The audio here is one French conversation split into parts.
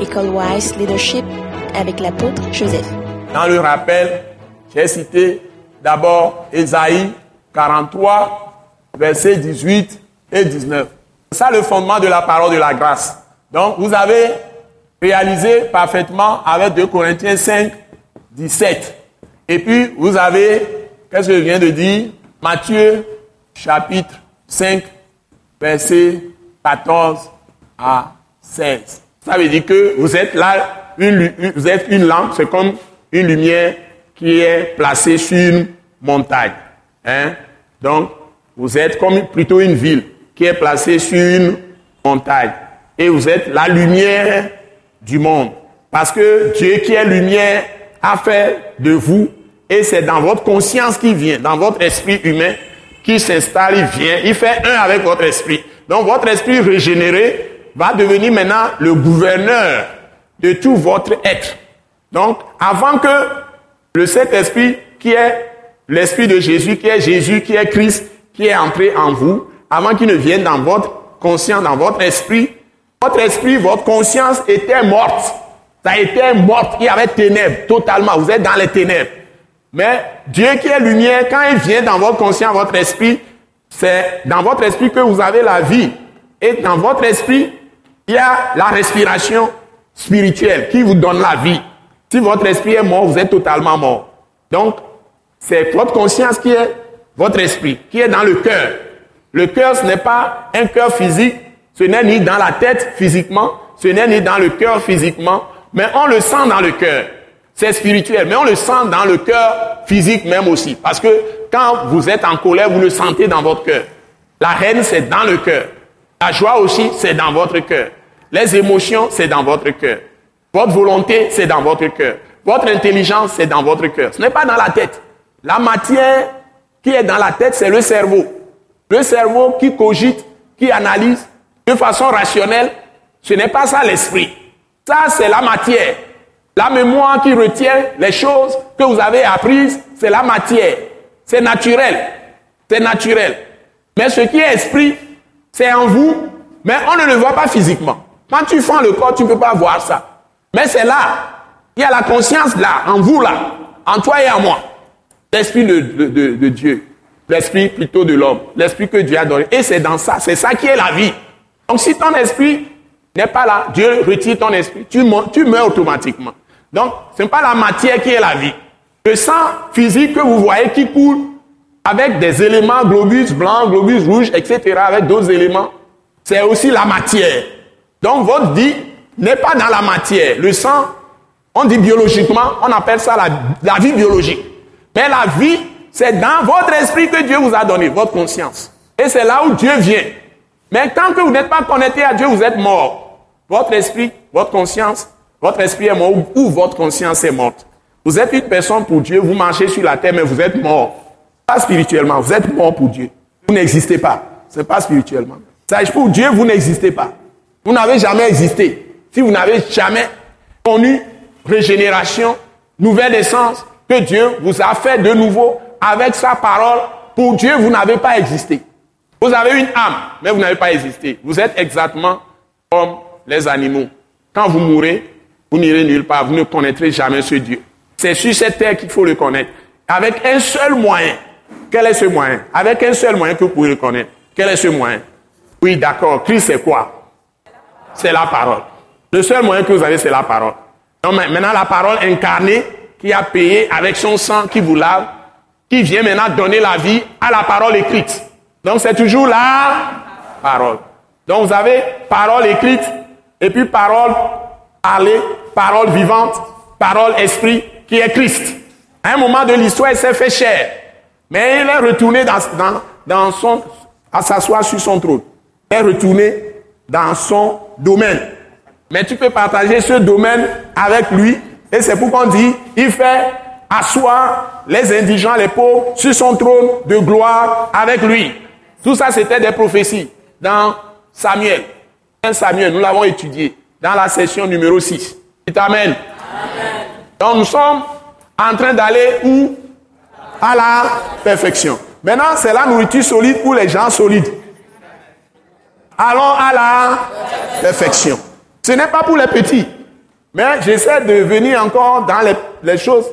École Wise Leadership avec l'apôtre Joseph. Dans le rappel, j'ai cité d'abord Ésaïe 43, versets 18 et 19. C'est ça le fondement de la parole de la grâce. Donc, vous avez réalisé parfaitement avec 2 Corinthiens 5, 17. Et puis, vous avez, qu'est-ce que je viens de dire? Matthieu, chapitre 5, verset 14 à 16. Ça veut dire que vous êtes là, une, vous êtes une lampe, c'est comme une lumière qui est placée sur une montagne. Hein? Donc, vous êtes comme plutôt une ville qui est placée sur une montagne. Et vous êtes la lumière du monde. Parce que Dieu qui est lumière a fait de vous, et c'est dans votre conscience qui vient, dans votre esprit humain qui s'installe, il vient, il fait un avec votre esprit. Donc votre esprit régénéré va devenir maintenant le gouverneur de tout votre être. Donc avant que le Saint-Esprit qui est l'Esprit de Jésus, qui est Jésus, qui est Christ, qui est entré en vous, avant qu'il ne vienne dans votre conscience, dans votre esprit, votre esprit, votre conscience était morte. Ça été morte. Il y avait ténèbres, totalement. Vous êtes dans les ténèbres. Mais Dieu qui est lumière, quand il vient dans votre conscience, votre esprit, c'est dans votre esprit que vous avez la vie. Et dans votre esprit, il y a la respiration spirituelle qui vous donne la vie. Si votre esprit est mort, vous êtes totalement mort. Donc, c'est votre conscience qui est votre esprit, qui est dans le cœur. Le cœur, ce n'est pas un cœur physique, ce n'est ni dans la tête physiquement, ce n'est ni dans le cœur physiquement, mais on le sent dans le cœur. C'est spirituel, mais on le sent dans le cœur physique même aussi. Parce que quand vous êtes en colère, vous le sentez dans votre cœur. La haine, c'est dans le cœur. La joie aussi, c'est dans votre cœur. Les émotions, c'est dans votre cœur. Votre volonté, c'est dans votre cœur. Votre intelligence, c'est dans votre cœur. Ce n'est pas dans la tête. La matière qui est dans la tête, c'est le cerveau. Le cerveau qui cogite, qui analyse de façon rationnelle, ce n'est pas ça l'esprit. Ça, c'est la matière. La mémoire qui retient les choses que vous avez apprises, c'est la matière. C'est naturel. C'est naturel. Mais ce qui est esprit, c'est en vous, mais on ne le voit pas physiquement. Quand tu fends le corps, tu ne peux pas voir ça. Mais c'est là. Il y a la conscience là, en vous là, en toi et en moi. L'esprit de, Dieu. L'esprit plutôt de l'homme. L'esprit que Dieu a donné. Et c'est dans ça. C'est ça qui est la vie. Donc si ton esprit n'est pas là, Dieu retire ton esprit, tu, tu meurs automatiquement. Donc ce n'est pas la matière qui est la vie. Le sang physique que vous voyez qui coule avec des éléments globus blancs, globus rouges, etc., avec d'autres éléments, c'est aussi la matière. Donc votre vie n'est pas dans la matière. Le sang, on dit biologiquement, on appelle ça la, vie biologique. Mais la vie, c'est dans votre esprit que Dieu vous a donné, votre conscience. Et c'est là où Dieu vient. Mais tant que vous n'êtes pas connecté à Dieu, vous êtes mort. Votre esprit, votre conscience, votre esprit est mort ou votre conscience est morte. Vous êtes une personne pour Dieu, vous marchez sur la terre, mais vous êtes mort. Pas spirituellement, vous êtes mort pour Dieu. Vous n'existez pas. Ce n'est pas spirituellement. Sage pour Dieu, vous n'existez pas. Vous n'avez jamais existé. Si vous n'avez jamais connu régénération, nouvelle essence, que Dieu vous a fait de nouveau avec sa parole, pour Dieu, vous n'avez pas existé. Vous avez une âme, mais vous n'avez pas existé. Vous êtes exactement comme les animaux. Quand vous mourrez, vous n'irez nulle part, vous ne connaîtrez jamais ce Dieu. C'est sur cette terre qu'il faut le connaître. Avec un seul moyen. Quel est ce moyen? Avec un seul moyen que vous pouvez le connaître. Quel est ce moyen? Oui, d'accord. Christ, c'est quoi? C'est la parole. Le seul moyen que vous avez, c'est la parole. Donc maintenant, la parole incarnée qui a payé avec son sang qui vous lave, qui vient maintenant donner la vie à la parole écrite. Donc c'est toujours la parole. Donc vous avez parole écrite et puis parole parlée, parole vivante, parole esprit qui est Christ. À un moment de l'histoire, il s'est fait chair. Mais il est retourné dans son, à s'asseoir sur son trône. Il est retourné dans son domaine. Mais tu peux partager ce domaine avec lui. Et c'est pourquoi on dit, il fait asseoir les indigents, les pauvres, sur son trône de gloire avec lui. Tout ça, c'était des prophéties dans Samuel. Samuel, nous l'avons étudié dans la session numéro 6. Amen. Amen. Donc nous sommes en train d'aller où? À la perfection. Maintenant, c'est la nourriture solide pour les gens solides. Allons à la perfection. Ce n'est pas pour les petits. Mais j'essaie de venir encore dans les, choses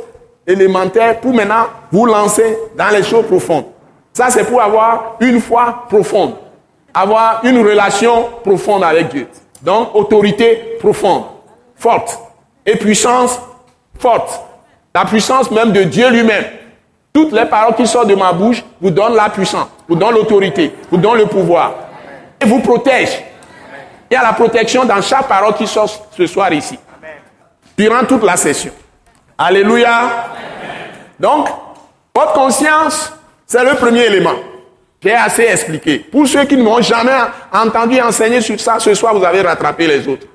élémentaires pour maintenant vous lancer dans les choses profondes. Ça, c'est pour avoir une foi profonde, avoir une relation profonde avec Dieu. Donc, autorité profonde, forte, et puissance forte. La puissance même de Dieu lui-même. Toutes les paroles qui sortent de ma bouche vous donnent la puissance, vous donnent l'autorité, vous donnent le pouvoir. Vous protègent. Il y a la protection dans chaque parole qui sort ce soir ici. Durant toute la session. Alléluia. Donc, votre conscience, c'est le premier élément. J'ai assez expliqué. Pour ceux qui ne m'ont jamais entendu enseigner sur ça, ce soir, vous avez rattrapé les autres.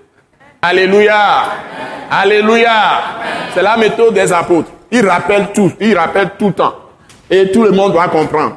Alléluia. Alléluia. C'est la méthode des apôtres. Ils rappellent tout. Ils rappellent tout le temps. Et tout le monde doit comprendre.